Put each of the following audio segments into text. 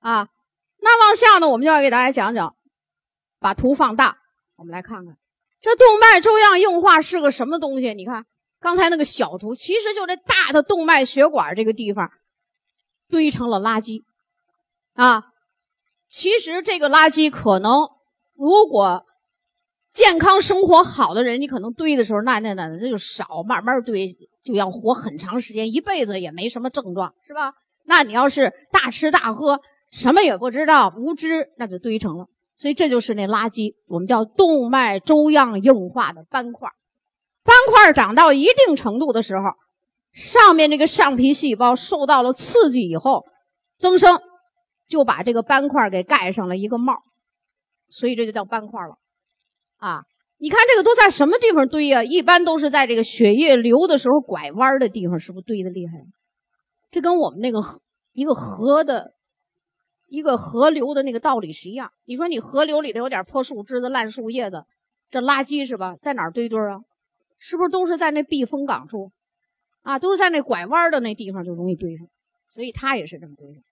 啊。那往下呢，我们就要给大家讲讲，把图放大，我们来看看这动脉粥样硬化是个什么东西。你看刚才那个小图，其实就这大的动脉血管这个地方堆成了垃圾啊。其实这个垃圾可能，如果健康生活好的人，你可能堆的时候，那那那那就少，慢慢堆，就要活很长时间，一辈子也没什么症状，是吧？那你要是大吃大喝，什么也不知道，无知，那就堆成了。所以这就是那垃圾，我们叫动脉粥样硬化的斑块。斑块长到一定程度的时候，上面这个上皮细胞受到了刺激以后，增生，就把这个斑块给盖上了一个帽，所以这就叫斑块了。啊，你看这个都在什么地方堆呀？一般都是在这个血液流的时候拐弯的地方，是不是堆的厉害？这跟我们那个一个河的，一个河流的那个道理是一样。你说你河流里头有点破树枝子、烂树叶子，这垃圾是吧？在哪儿堆堆啊？是不是都是在那避风港处？啊，都是在那拐弯的那地方就容易堆上，所以它也是这么堆上。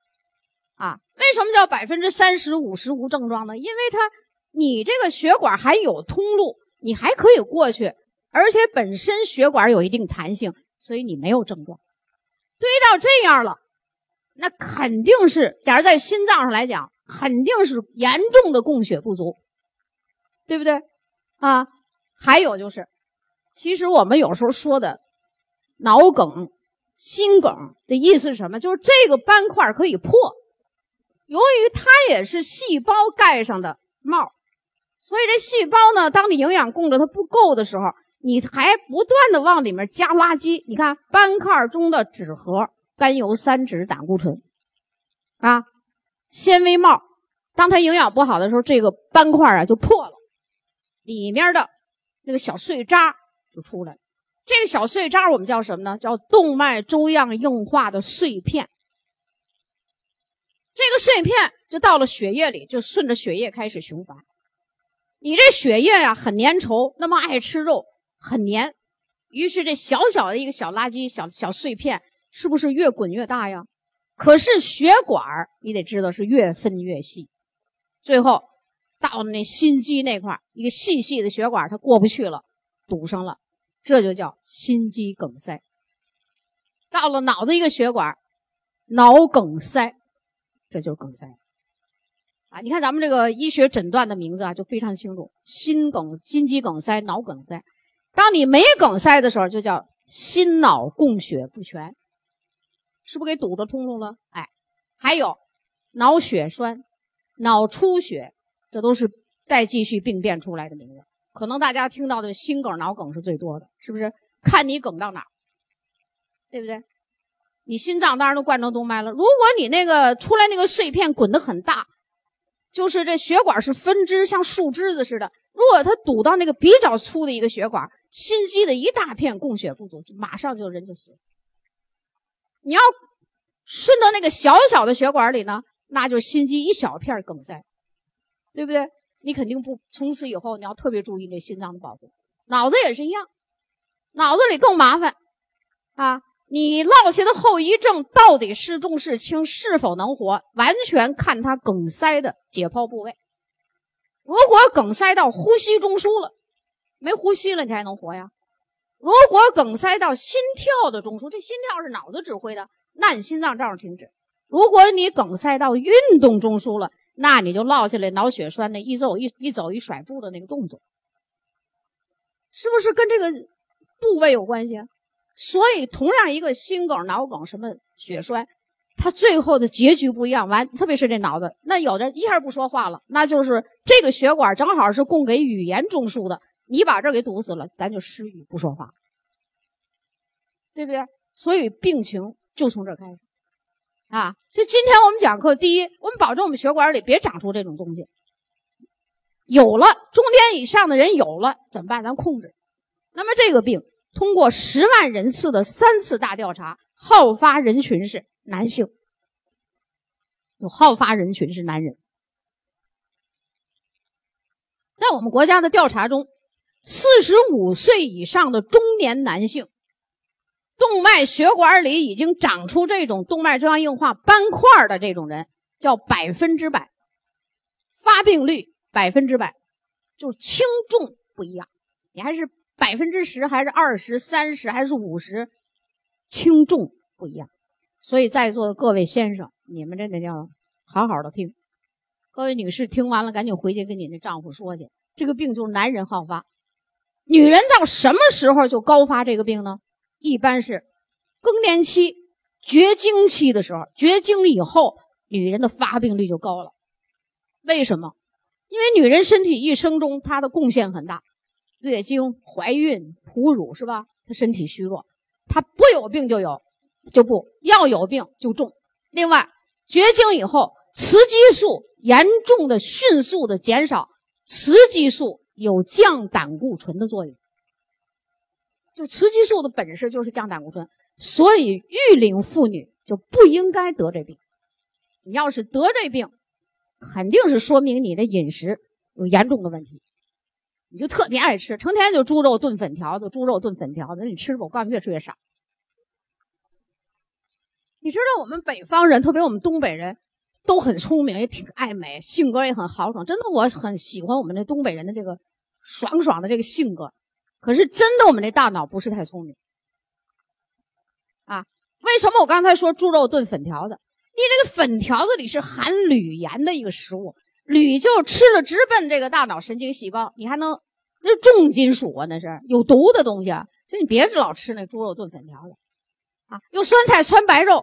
啊，为什么叫百分之三十五十无症状呢？因为它。你这个血管还有通路，你还可以过去，而且本身血管有一定弹性，所以你没有症状。堆到这样了，那肯定是，假如在心脏上来讲，肯定是严重的供血不足，对不对？啊，还有就是，其实我们有时候说的脑梗、心梗的意思是什么？就是这个斑块可以破，由于它也是细胞盖上的帽。所以这细胞呢，当你营养供着它不够的时候，你还不断的往里面加垃圾。你看斑块中的纸盒、甘油三酯、胆固醇，啊，纤维帽，当它营养不好的时候，这个斑块啊就破了，里面的那个小碎渣就出来了。这个小碎渣我们叫什么呢？叫动脉粥样硬化的碎片。这个碎片就到了血液里，就顺着血液开始循环。你这血液呀很粘稠，那么爱吃肉，很粘，于是这小小的一个小垃圾、小小碎片，是不是越滚越大呀？可是血管你得知道是越分越细，最后到了那心肌那块一个细细的血管它过不去了，堵上了，这就叫心肌梗塞。到了脑子一个血管，脑梗塞，这就是梗塞。啊，你看咱们这个医学诊断的名字啊，就非常清楚：心梗、心肌梗塞、脑梗塞。当你没梗塞的时候，就叫心脑供血不全，是不是给堵着通路了？哎，还有脑血栓、脑出血，这都是再继续病变出来的名字。可能大家听到的心梗、脑梗是最多的，是不是？看你梗到哪，对不对？你心脏当然都冠状动脉了。如果你那个出来那个碎片滚得很大。就是这血管是分支，像树枝子似的。如果它堵到那个比较粗的一个血管，心肌的一大片供血不足，马上就人就死了。你要顺到那个小小的血管里呢，那就心肌一小片梗塞，对不对？你肯定不从此以后你要特别注意这心脏的保护。脑子也是一样，脑子里更麻烦啊。你落下的后遗症到底是重是轻，是否能活，完全看他梗塞的解剖部位。如果梗塞到呼吸中枢了，没呼吸了，你还能活呀？如果梗塞到心跳的中枢，这心跳是脑子指挥的，那你心脏照样停止。如果你梗塞到运动中枢了，那你就落下来脑血栓那一走一一走一甩步的那个动作，是不是跟这个部位有关系？所以，同样一个心梗、脑梗、什么血栓，它最后的结局不一样。完，特别是这脑子，那有的一下不说话了，那就是这个血管正好是供给语言中枢的，你把这给堵死了，咱就失语不说话，对不对？所以病情就从这开始啊。所以今天我们讲课，第一，我们保证我们血管里别长出这种东西。有了中年以上的人有了怎么办？咱控制。那么这个病。通过十万人次的三次大调查，好发人群是男性，有好发人群是男人。在我们国家的调查中，四十五岁以上的中年男性，动脉血管里已经长出这种动脉粥样硬化斑块的这种人，叫百分之百，发病率百分之百，就是轻重不一样。你还是百分之十，还是二十三十，还是五十，轻重不一样。所以在座的各位先生，你们真的要好好的听。各位女士，听完了赶紧回去跟你的丈夫说去。这个病就是男人好发，女人到什么时候就高发这个病呢？一般是更年期、绝经期的时候，绝经以后，女人的发病率就高了。为什么？因为女人身体一生中她的贡献很大，月经、怀孕、哺乳是吧？她身体虚弱，她不有病就有，就不要有病就重。另外，绝经以后，雌激素严重的、迅速的减少。雌激素有降胆固醇的作用，就雌激素的本事就是降胆固醇，所以育龄妇女就不应该得这病。你要是得这病，肯定是说明你的饮食有严重的问题，你就特别爱吃，成天就猪肉炖粉条子，猪肉炖粉条子，那你吃吧，我告诉你，越吃越少。你知道我们北方人，特别我们东北人。都很聪明，也挺爱美，性格也很豪爽。真的，我很喜欢我们那东北人的这个爽爽的这个性格。可是，真的，我们那大脑不是太聪明啊？为什么我刚才说猪肉炖粉条子？你这个粉条子里是含铝盐的一个食物，铝就吃了直奔这个大脑神经细胞，你还能那重金属啊，那是有毒的东西啊！所以你别老吃那猪肉炖粉条子啊，用酸菜汆白肉，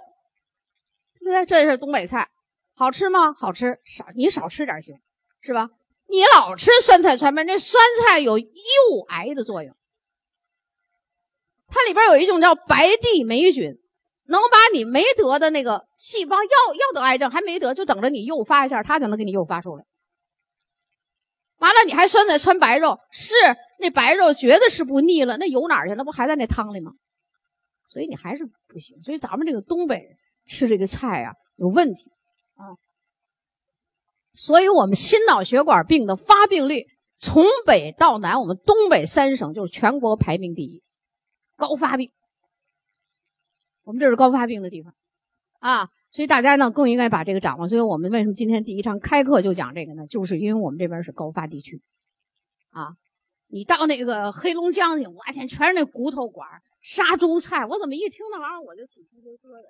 对不对？这是东北菜。好吃吗？好吃，少你少吃点行，是吧？你老吃酸菜汆白，那酸菜有诱癌的作用，它里边有一种叫白地霉菌，能把你没得的那个细胞要要得癌症还没得，就等着你诱发一下，它就能给你诱发出来。完了，你还酸菜汆白肉，是那白肉觉得是不腻了，那油哪儿去？那不还在那汤里吗？所以你还是不行。所以咱们这个东北人吃这个菜啊，有问题。所以我们心脑血管病的发病率从北到南，我们东北三省就是全国排名第一，高发病。我们这是高发病的地方啊，所以大家呢更应该把这个掌握。所以我们为什么今天第一场开课就讲这个呢？就是因为我们这边是高发地区啊。你到那个黑龙江去，我天，全是那骨头馆、杀猪菜，我怎么一听那玩意儿我就起鸡皮疙瘩。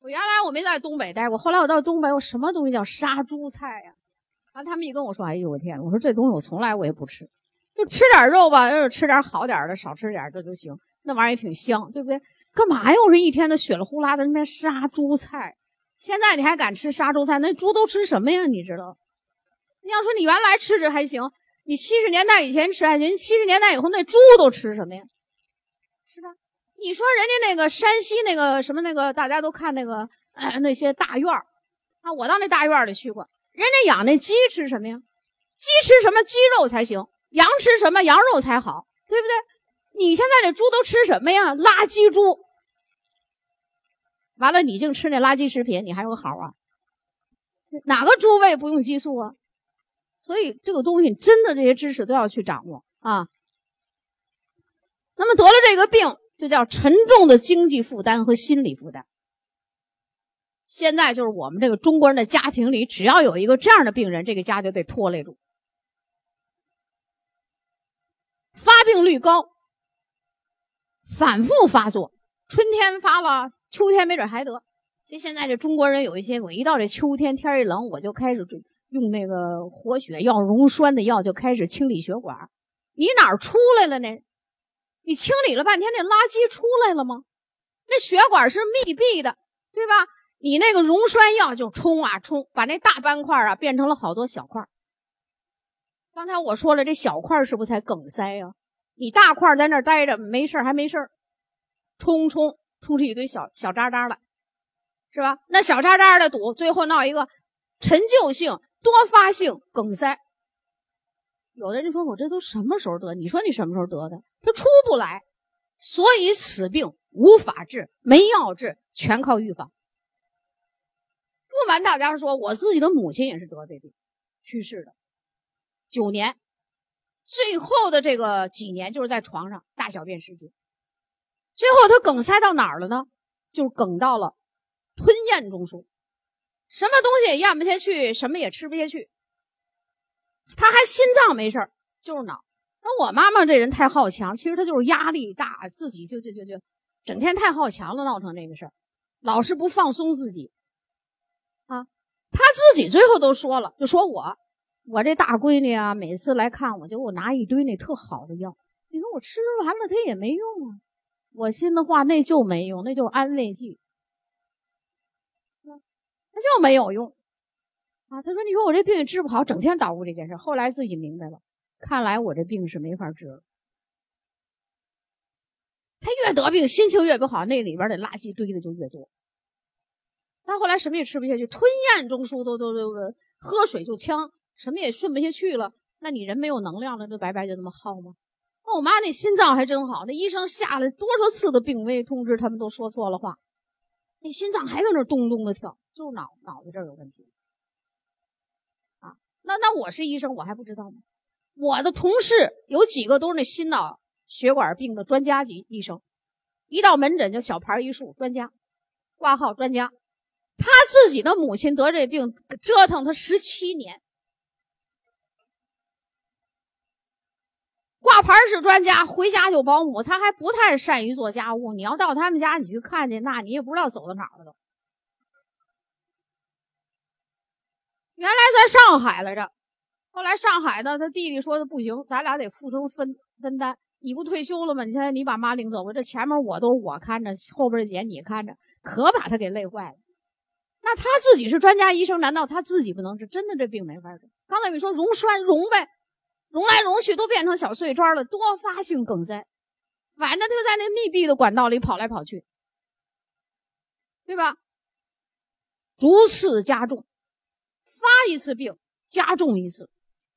我原来我没在东北待过，后来我到东北，我什么东西叫杀猪菜呀？完他们一跟我说，哎呦我天！我说这东西我从来我也不吃，就吃点肉吧，要是吃点好点的，少吃点这就行。那玩意儿也挺香，对不对？干嘛呀？我这一天的血了呼啦的那边杀猪菜，现在你还敢吃杀猪菜？那猪都吃什么呀？你知道？你要说你原来吃着还行，你七十年代以前吃还行，七十年代以后那猪都吃什么呀？是吧？你说人家那个山西那个什么那个，大家都看那个 那些大院儿啊，我到那大院里去过，人家养那鸡吃什么呀？鸡吃什么鸡肉才行？羊吃什么羊肉才好？对不对？你现在这猪都吃什么呀？垃圾猪。完了，你净吃那垃圾食品，你还有个好啊？哪个猪喂不用激素啊？所以这个东西真的这些知识都要去掌握啊。那么得了这个病。就叫沉重的经济负担和心理负担。现在就是我们这个中国人的家庭里，只要有一个这样的病人，这个家就得拖累住，发病率高，反复发作，春天发了，秋天没准还得。所以现在这中国人有一些，我一到这秋天天一冷，我就开始用那个活血药、溶栓的药，就开始清理血管。你哪儿出来了呢？你清理了半天，那垃圾出来了吗？那血管是密闭的，对吧？你那个溶栓药就冲啊冲，把那大斑块啊变成了好多小块。刚才我说了，这小块是不是才梗塞呀？你大块在那儿待着没事还没事冲冲冲出一堆小小渣渣来，是吧？那小渣渣的堵，最后闹一个陈旧性多发性梗塞。有的人说：“我这都什么时候得？你说你什么时候得的？他出不来，所以此病无法治，没药治，全靠预防。”不瞒大家说，我自己的母亲也是得这病，去世的，九年，最后的这个几年就是在床上大小便失禁，最后他梗塞到哪儿了呢？就是梗到了吞咽中枢，什么东西也咽不下去，什么也吃不下去。他还心脏没事，就是脑。那我妈妈这人太好强，其实她就是压力大，自己就就就就整天太好强了，闹成这个事儿，老是不放松自己。他，自己最后都说了，就说我，我这大闺女啊，每次来看我就给我拿一堆那特好的药，你说我吃完了它也没用啊。我心的话，那就没用，那就是安慰剂。那就没有用啊！他说：“你说我这病也治不好，整天捣鼓这件事。”后来自己明白了，看来我这病是没法治了。他越得病，心情越不好，那里边的垃圾堆的就越多。他后来什么也吃不下去，吞咽中枢都都都喝水就呛，什么也顺不下去了。那你人没有能量了，这白白就那么耗吗？那我妈那心脏还真好，那医生下了多少次的病危通知，他们都说错了话。那心脏还在那咚咚的跳，就是脑脑子这儿有问题啊！那那我是医生，我还不知道吗？我的同事有几个都是那心脑血管病的专家级医生，一到门诊就小牌一竖，专家挂号专家。他自己的母亲得这病，折腾他十七年。挂牌是专家，回家就保姆，他还不太善于做家务。你要到他们家，你去看去，那你也不知道走到哪了都。原来在上海来着，后来上海呢，他弟弟说的不行，咱俩得付出分分担。你不退休了吗？你现在你把妈领走吧，这前面我都我看着，后边姐你看着，可把他给累坏了。那他自己是专家医生，难道他自己不能治？真的这病没法治。刚才你说溶栓溶呗。溶来溶去都变成小碎砖了，多发性梗塞，反正就在那密闭的管道里跑来跑去，对吧？逐次加重，发一次病加重一次，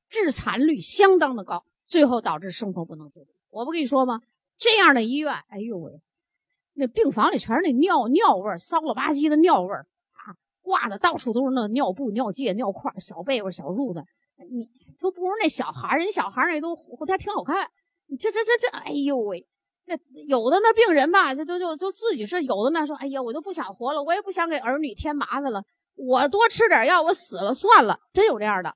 致残率相当的高，最后导致生活不能自理。我不跟你说吗？这样的医院，哎呦喂，那病房里全是那尿尿味，骚了吧唧的尿味儿，挂的到处都是那尿布、尿介、尿块、小被窝、小褥子，你。都不如那小孩，人小孩那都还挺好看。这这这这，哎呦喂，那有的那病人吧，这都就就自己是有的那说，哎呀，我都不想活了，我也不想给儿女添麻烦了，我多吃点药，我死了算了。真有这样的，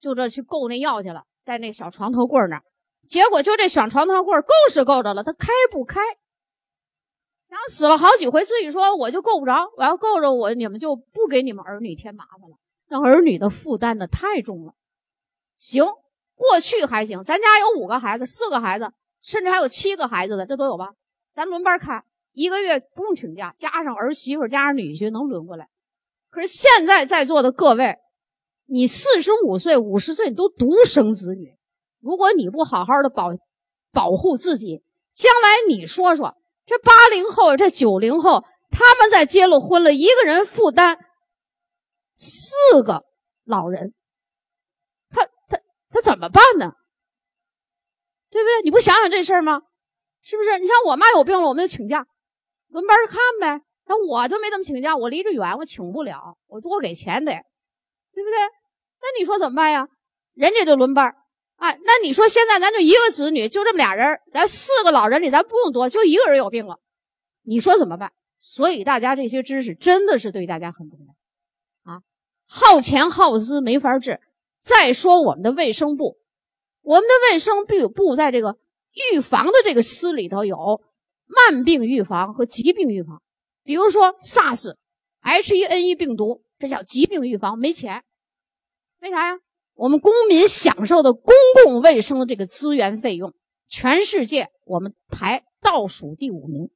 就这去够那药去了，在那小床头柜那儿，结果就这小床头柜够是够着了，他开不开，想死了好几回，自己说我就够不着，我要够着我，你们就不给你们儿女添麻烦了，让儿女的负担的太重了。行，过去还行。咱家有五个孩子，四个孩子，甚至还有七个孩子的，这都有吧？咱轮班看，一个月不用请假，加上儿媳妇，加上女婿，能轮过来。可是现在在座的各位，你四十五岁、五十岁，你都独生子女，如果你不好好的保保护自己，将来你说说，这八零后、这九零后，他们在结了婚了，一个人负担四个老人。他他他怎么办呢？对不对？你不想想这事儿吗？是不是？你像我妈有病了，我们就请假，轮班看呗。那我就没怎么请假，我离着远，我请不了，我多给钱得，对不对？那你说怎么办呀？人家就轮班哎，那你说现在咱就一个子女，就这么俩人，咱四个老人里，咱不用多，就一个人有病了，你说怎么办？所以大家这些知识真的是对大家很重要啊！耗钱耗资没法治。再说我们的卫生部，我们的卫生部部在这个预防的这个司里头有慢病预防和疾病预防。比如说 SARS、H1N1 病毒，这叫疾病预防，没钱，为啥呀？我们公民享受的公共卫生的这个资源费用，全世界我们排倒数第五名。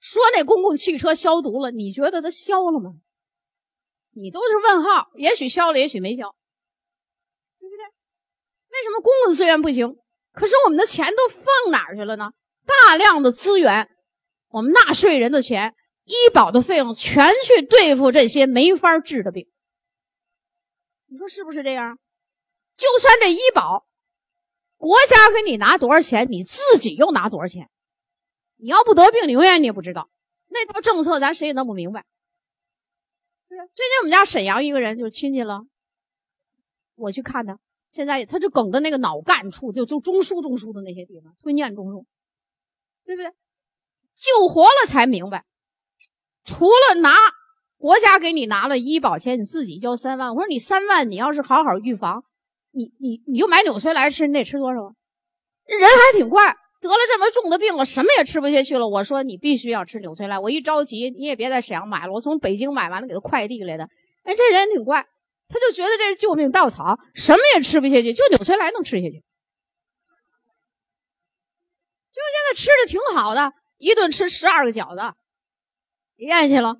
说那公共汽车消毒了，你觉得它消了吗？你都是问号，也许消了，也许没消，对不对？为什么公共资源不行？可是我们的钱都放哪儿去了呢？大量的资源，我们纳税人的钱，医保的费用全去对付这些没法治的病。你说是不是这样？就算这医保，国家给你拿多少钱，你自己又拿多少钱？你要不得病，你永远你也不知道。那套政策，咱谁也弄不明白。最近我们家沈阳一个人就是亲戚了，我去看他，现在他就梗的那个脑干处，就就中枢中枢的那些地方，吞咽中枢，对不对？救活了才明白，除了拿国家给你拿了医保钱，你自己交三万。我说你三万，你要是好好预防，你你你就买纽崔莱吃，你得吃多少啊？人还挺怪，得了这么重的病了，什么也吃不下去了。我说你必须要吃纽崔莱。我一着急，你也别在沈阳买了，我从北京买完了，给他快递来的。哎，这人挺怪，他就觉得这是救命稻草，什么也吃不下去，就纽崔莱能吃下去。就现在吃的挺好的，一顿吃十二个饺子，咽下去了，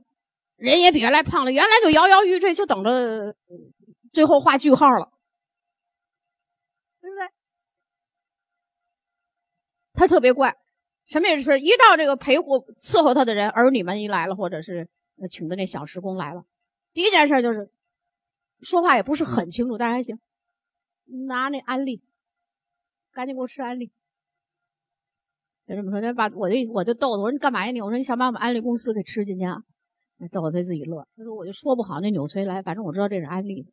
人也比原来胖了。原来就摇摇欲坠，就等着最后画句号了，对不对？他特别怪，什么也是，一到这个陪护伺候他的人，儿女们一来了，或者是请的那小时工来了，第一件事就是说话也不是很清楚，但是还行，拿那安利，赶紧给我吃安利。就这么说，他把我就我就逗他，我说你干嘛呀你？我说你想把我们安利公司给吃进去啊？逗他自己乐。他说我就说不好那纽崔莱，反正我知道这是安利的，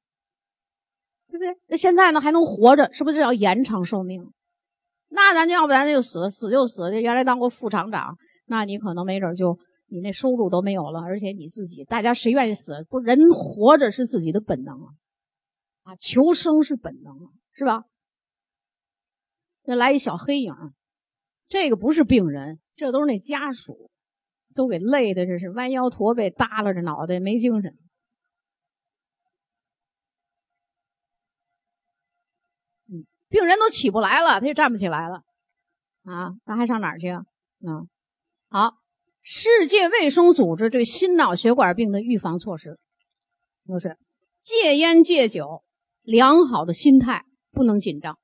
对不对？那现在呢还能活着，是不是要延长寿命？那咱就要不然就死，死就死。原来当过副厂长，那你可能没准就你那收入都没有了，而且你自己，大家谁愿意死？不，人活着是自己的本能啊，啊，求生是本能啊，是吧？这来一小黑影。这个不是病人，这都是那家属，都给累的，这是弯腰驼背、耷拉着脑袋，没精神。嗯，病人都起不来了，他就站不起来了，啊，那还上哪儿去啊？啊，好，世界卫生组织对心脑血管病的预防措施，就是戒烟戒酒，良好的心态，不能紧张，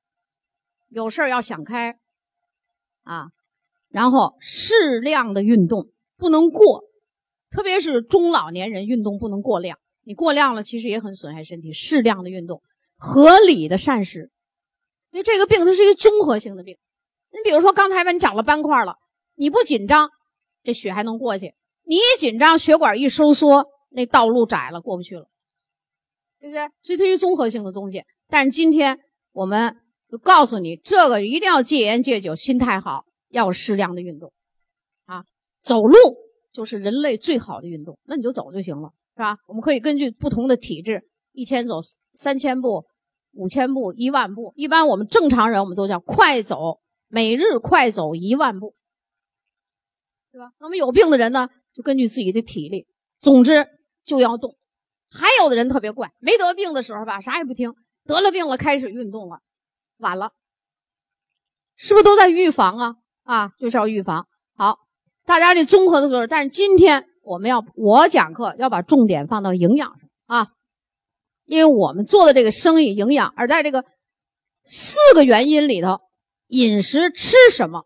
有事要想开。啊，然后适量的运动不能过，特别是中老年人运动不能过量。你过量了，其实也很损害身体。适量的运动，合理的膳食。因为这个病它是一个综合性的病。你比如说刚才吧，你长了斑块了，你不紧张，这血还能过去；你一紧张，血管一收缩，那道路窄了，过不去了，对不对？所以它是综合性的东西。但是今天我们。就告诉你，这个一定要戒烟戒酒，心态好，要适量的运动，啊，走路就是人类最好的运动，那你就走就行了，是吧？我们可以根据不同的体质，一天走三千步、五千步、一万步。一般我们正常人，我们都叫快走，每日快走一万步，对吧？那么有病的人呢，就根据自己的体力，总之就要动。还有的人特别怪，没得病的时候吧，啥也不听，得了病了开始运动了。晚了，是不是都在预防啊？啊，就是要预防。好，大家这综合的时候，但是今天我们要我讲课要把重点放到营养上啊，因为我们做的这个生意营养，而在这个四个原因里头，饮食吃什么，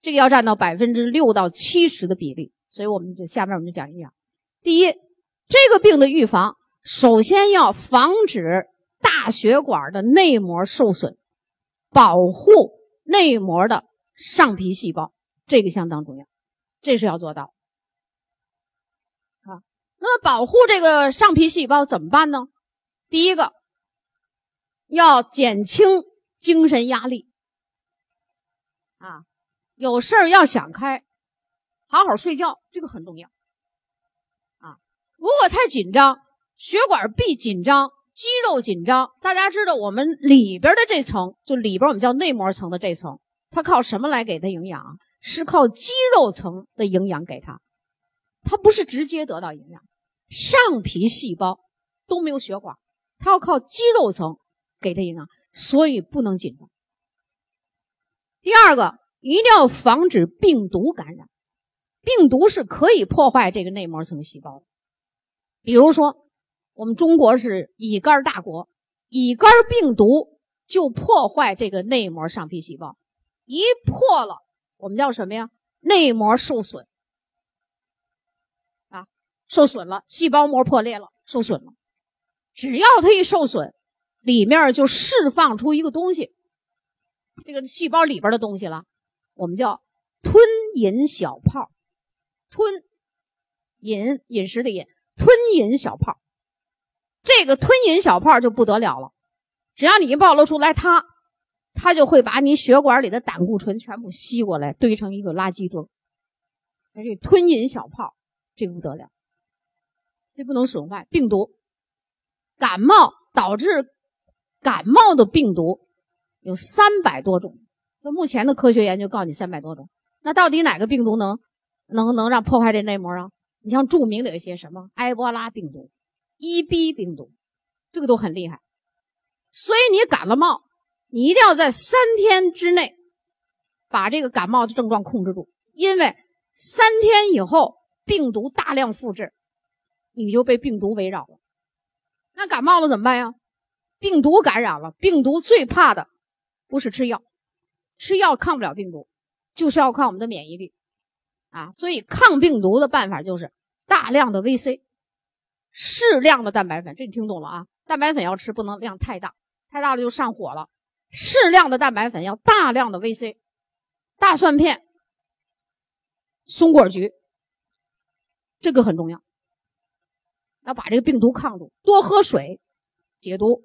这个要占到百分之六到七十的比例。所以我们就下面我们就讲营养。第一，这个病的预防，首先要防止。大血管的内膜受损，保护内膜的上皮细胞，这个相当重要，这是要做到。啊，那么保护这个上皮细胞怎么办呢？第一个，要减轻精神压力。啊，有事儿要想开，好好睡觉，这个很重要。啊，如果太紧张，血管壁紧张。肌肉紧张，大家知道我们里边的这层，就里边我们叫内膜层的这层，它靠什么来给它营养？是靠肌肉层的营养给它，它不是直接得到营养。上皮细胞都没有血管，它要靠肌肉层给它营养，所以不能紧张。第二个，一定要防止病毒感染，病毒是可以破坏这个内膜层细胞的，比如说。我们中国是乙肝大国，乙肝病毒就破坏这个内膜上皮细胞，一破了，我们叫什么呀？内膜受损啊，受损了，细胞膜破裂了，受损了。只要它一受损，里面就释放出一个东西，这个细胞里边的东西了，我们叫吞饮小泡，吞饮饮食的饮，吞饮小泡。这个吞饮小泡就不得了了，只要你一暴露出来，它，它就会把你血管里的胆固醇全部吸过来，堆成一个垃圾堆。这个吞饮小泡，这不得了，这不能损坏。病毒，感冒导致感冒的病毒有三百多种，就目前的科学研究告诉你三百多种。那到底哪个病毒能能能让破坏这内膜啊？你像著名的有一些什么埃博拉病毒、EB 病毒，这个都很厉害。所以你感了冒，你一定要在三天之内把这个感冒的症状控制住，因为三天以后病毒大量复制，你就被病毒围绕了。那感冒了怎么办呀？病毒感染了，病毒最怕的不是吃药，吃药抗不了病毒。就是要靠我们的免疫力啊，所以抗病毒的办法就是大量的 VC，适量的蛋白粉，这你听懂了啊？蛋白粉要吃，不能量太大，太大了就上火了。适量的蛋白粉要大量的 VC，大蒜片、松果菊，这个很重要，要把这个病毒抗住。多喝水，解毒，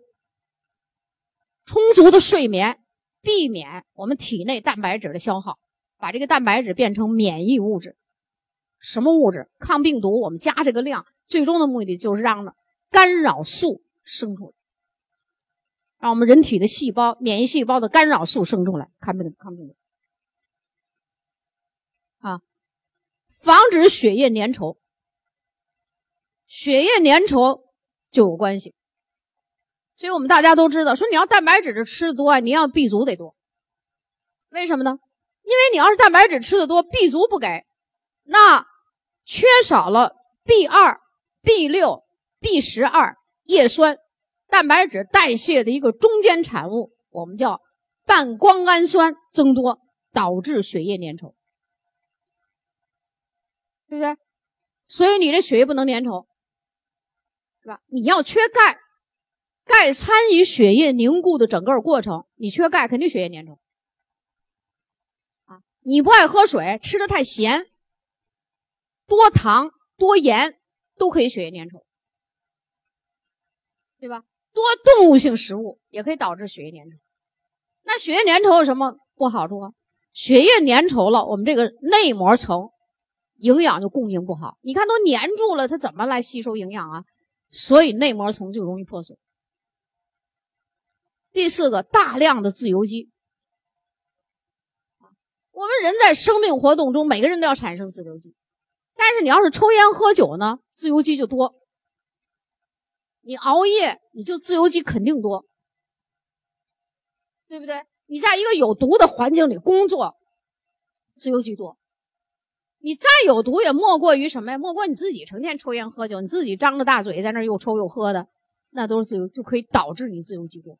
充足的睡眠，避免我们体内蛋白质的消耗。把这个蛋白质变成免疫物质，什么物质？抗病毒。我们加这个量，最终的目的就是让干扰素生出来，让我们人体的细胞、免疫细胞的干扰素生出来，抗病抗病毒。啊，防止血液粘稠，血液粘稠就有关系。所以我们大家都知道，说你要蛋白质吃的多，你要 B 族得多，为什么呢？因为你要是蛋白质吃的多，B 族不给，那缺少了 B 二、B 六、B 十二叶酸，蛋白质代谢的一个中间产物，我们叫半胱氨酸增多，导致血液粘稠，对不对？所以你这血液不能粘稠，是吧？你要缺钙，钙参与血液凝固的整个过程，你缺钙肯定血液粘稠啊。你不爱喝水，吃的太咸，多糖多盐都可以血液粘稠，对吧？多动物性食物也可以导致血液粘稠。那血液粘稠有什么不好处啊？血液粘稠了，我们这个内膜层营养就供应不好。你看都粘住了，它怎么来吸收营养啊？所以内膜层就容易破损。第四个，大量的自由基。我们人在生命活动中，每个人都要产生自由基，但是你要是抽烟喝酒呢，自由基就多。你熬夜，你就自由基肯定多，对不对？你在一个有毒的环境里工作，自由基多。你再有毒，也莫过于什么呀？莫过你自己成天抽烟喝酒，你自己张着大嘴在那又抽又喝的，那都是自由，就可以导致你自由基多。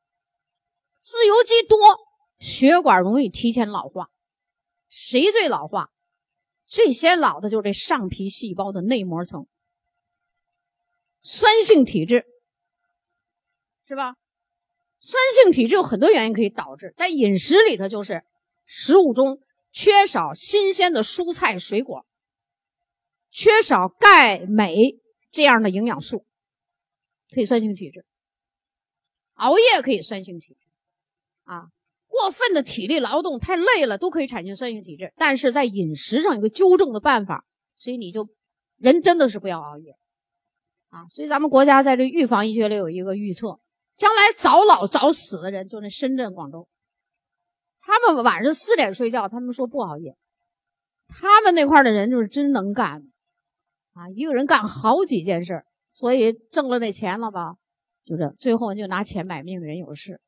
自由基多，血管容易提前老化。谁最老化？最先老的就是这上皮细胞的内膜层。酸性体质是吧？酸性体质有很多原因可以导致，在饮食里头就是食物中缺少新鲜的蔬菜水果，缺少钙镁这样的营养素，可以酸性体质。熬夜可以酸性体质啊。过分的体力劳动太累了，都可以产生酸性体质。但是在饮食上有个纠正的办法，所以你就人真的是不要熬夜啊！所以咱们国家在这预防医学里有一个预测，将来早老早死的人就那深圳、广州，他们晚上四点睡觉，他们说不熬夜，他们那块的人就是真能干啊！一个人干好几件事，所以挣了那钱了吧，就这，最后就拿钱买命的人有事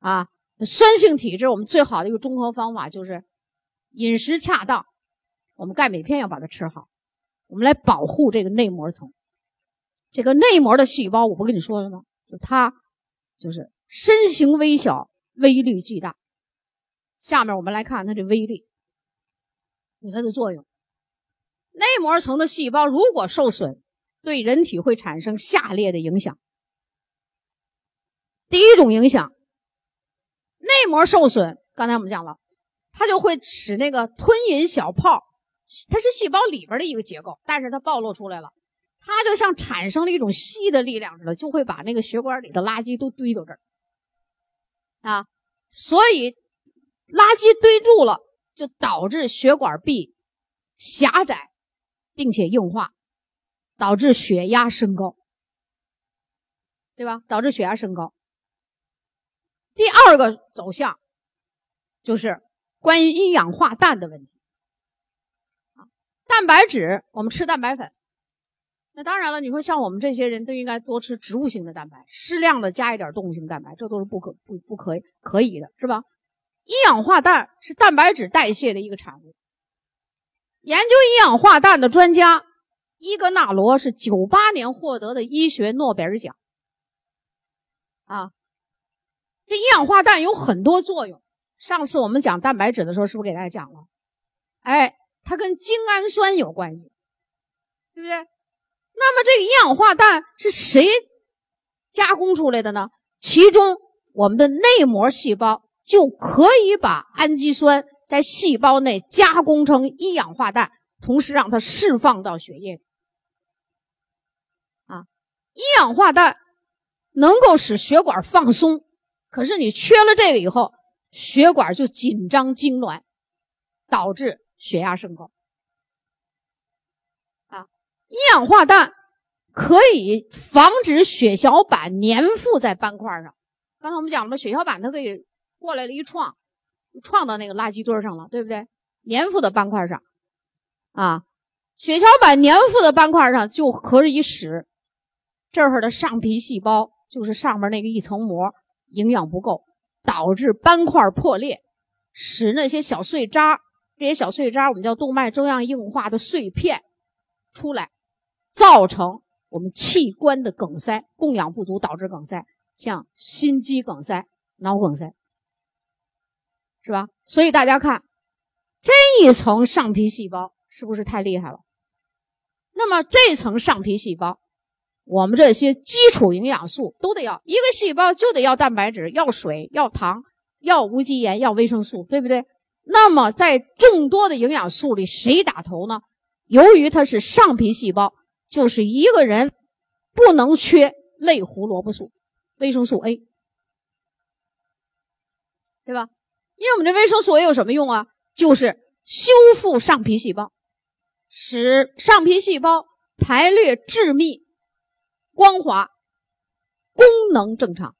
啊！酸性体质，我们最好的一个中和方法就是饮食恰当，我们钙镁片要把它吃好，我们来保护这个内膜层。这个内膜的细胞，我不跟你说了吗？就它就是身形微小，威力巨大。下面我们来看它的威力，有它的作用。内膜层的细胞如果受损，对人体会产生下列的影响。第一种影响。内膜受损，刚才我们讲了，它就会使那个吞饮小泡，它是细胞里边的一个结构，但是它暴露出来了，它就像产生了一种吸的力量似的，就会把那个血管里的垃圾都堆到这儿啊，所以垃圾堆住了，就导致血管壁狭窄，并且硬化，导致血压升高，对吧？导致血压升高。第二个走向就是关于一氧化氮的问题。蛋白质我们吃蛋白粉，那当然了，你说像我们这些人都应该多吃植物性的蛋白，适量的加一点动物性蛋白，这都是不可不不可以可以的，是吧？一氧化氮是蛋白质代谢的一个产物。研究一氧化氮的专家伊格纳罗是九八年获得的医学诺贝尔奖。啊，这一氧化氮有很多作用。上次我们讲蛋白质的时候，是不是给大家讲了？哎，它跟精氨酸有关系，对不对？那么这个一氧化氮是谁加工出来的呢？其中我们的内膜细胞就可以把氨基酸。在细胞内加工成一氧化氮，同时让它释放到血液里。啊，一氧化氮能够使血管放松，可是你缺了这个以后，血管就紧张痉挛，导致血压升高。啊，一氧化氮可以防止血小板粘附在斑块上。刚才我们讲了，血小板它可以过来了一撞。撞到那个垃圾堆上了，对不对？粘附的斑块上，啊，血小板粘附的斑块上就可以使这儿的上皮细胞，就是上面那个一层膜营养不够，导致斑块破裂，使那些小碎渣，这些小碎渣我们叫动脉粥样硬化的碎片出来，造成我们器官的梗塞，供氧不足导致梗塞，像心肌梗塞、脑梗塞。是吧？所以大家看这一层上皮细胞是不是太厉害了？那么这层上皮细胞，我们这些基础营养素都得要，一个细胞就得要蛋白质、要水、要糖、要无机盐、要维生素，对不对？那么在众多的营养素里，谁打头呢？由于它是上皮细胞，就是一个人不能缺类胡萝卜素、维生素 A，对吧？因为我们这维生素 A 有什么用啊？就是修复上皮细胞，使上皮细胞排列致密、光滑、功能正常。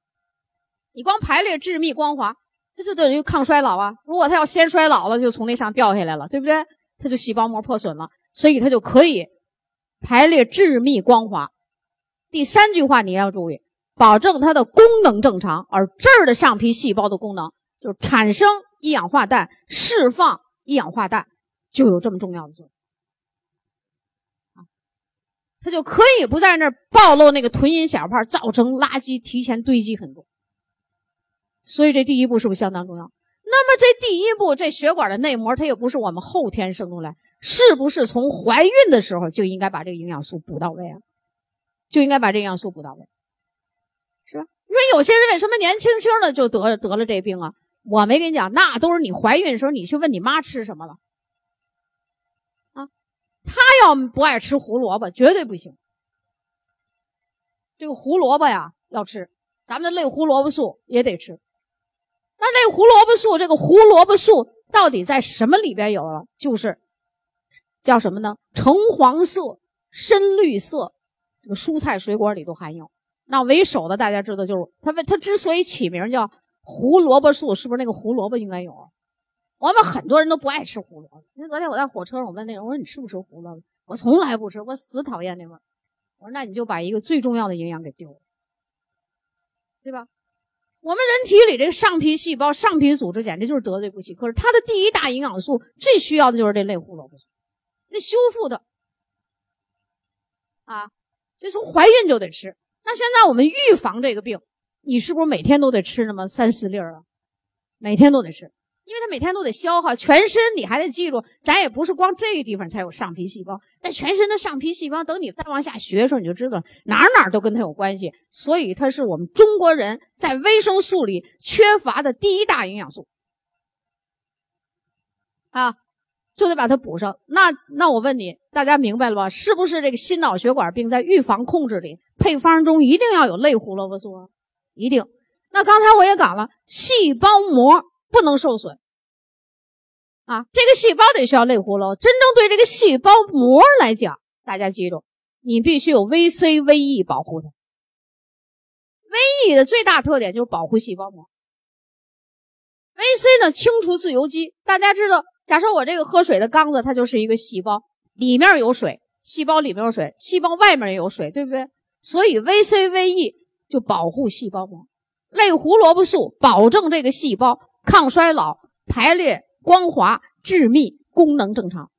你光排列致密、光滑，它就等于抗衰老啊。如果它要先衰老了，就从那上掉下来了，对不对？它就细胞膜破损了，所以它就可以排列致密、光滑。第三句话你要注意，保证它的功能正常，而这儿的上皮细胞的功能。就产生一氧化氮，释放一氧化氮，就有这么重要的作用！它就可以不在那儿暴露那个臀阴小泡，造成垃圾提前堆积很多。所以这第一步是不是相当重要？那么这第一步，这血管的内膜它也不是我们后天生出来，是不是从怀孕的时候就应该把这个营养素补到位啊？就应该把这营养素补到位，是吧？你说有些人为什么年轻轻的就得得了这病啊？我没跟你讲，那都是你怀孕的时候，你去问你妈吃什么了？他要不爱吃胡萝卜，绝对不行。这个胡萝卜呀要吃，咱们的类胡萝卜素也得吃。那类胡萝卜素，这个胡萝卜素到底在什么里边有了？就是叫什么呢？橙黄色、深绿色，这个蔬菜水果里都含有。那为首的大家知道，就是它为它之所以起名叫。胡萝卜素是不是那个胡萝卜应该有？我们很多人都不爱吃胡萝卜。那昨天我在火车上，我问那人，我说你吃不吃胡萝卜？我从来不吃，我死讨厌那味儿。我说那你就把一个最重要的营养给丢了，对吧？我们人体里这个上皮细胞、上皮组织简直就是得罪不起。可是它的第一大营养素最需要的就是这类胡萝卜素，那修复的啊，所以从怀孕就得吃。那现在我们预防这个病。你是不是每天都得吃那么三四粒儿啊？每天都得吃，因为它每天都得消耗全身。你还得记住，咱也不是光这个地方才有上皮细胞，那全身的上皮细胞，等你再往下学的时候，你就知道哪哪都跟它有关系。所以它是我们中国人在维生素里缺乏的第一大营养素啊，就得把它补上。那那我问你，大家明白了吧？是不是这个心脑血管病在预防控制里配方中一定要有类胡萝卜素啊？一定。那刚才我也讲了，细胞膜不能受损。啊，这个细胞得需要类胡萝卜。真正对这个细胞膜来讲，大家记住，你必须有 VC、VE 保护它。VE 的最大特点就是保护细胞膜。VC 呢，清除自由基。大家知道，假设我这个喝水的缸子，它就是一个细胞，里面有水，细胞里面有水，细胞外面也有水，对不对？所以 VC、VE 就保护细胞膜。类胡萝卜素保证这个细胞抗衰老、排列。光滑、致密、功能正常，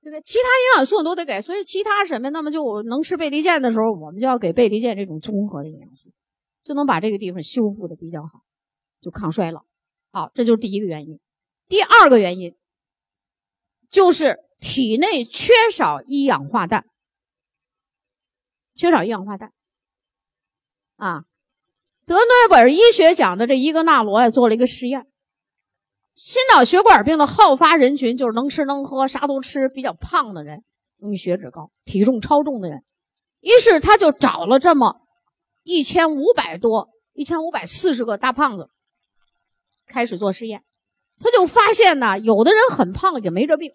对不对？其他营养素都得给，所以其他什么，那么就能吃贝利健的时候，我们就要给贝利健这种综合的营养素，就能把这个地方修复的比较好，就抗衰老。好，这就是第一个原因。第二个原因就是体内缺少一氧化氮，缺少一氧化氮啊。得诺贝尔医学奖的这伊格纳罗呀，做了一个实验。心脑血管病的好发人群就是能吃能喝啥都吃、比较胖的人，容易血脂高、体重超重的人。于是他就找了这么一千五百多、一千五百四十个大胖子，开始做实验。他就发现呢，有的人很胖也没这病，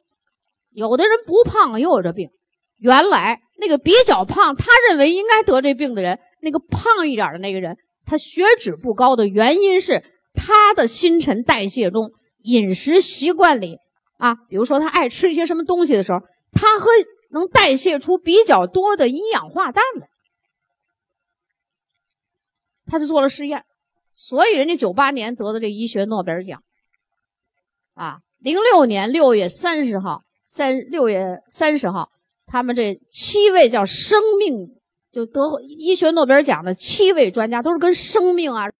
有的人不胖又有这病。原来那个比较胖，他认为应该得这病的人，那个胖一点的那个人，他血脂不高的原因是他的新陈代谢中。饮食习惯里啊，比如说他爱吃一些什么东西的时候，他会能代谢出比较多的一氧化氮来。他就做了实验，所以人家九八年得的这医学诺贝尔奖，啊，零六年六月三十号，三六月三十号，他们这七位叫生命就得医学诺贝尔奖的七位专家，都是跟生命啊。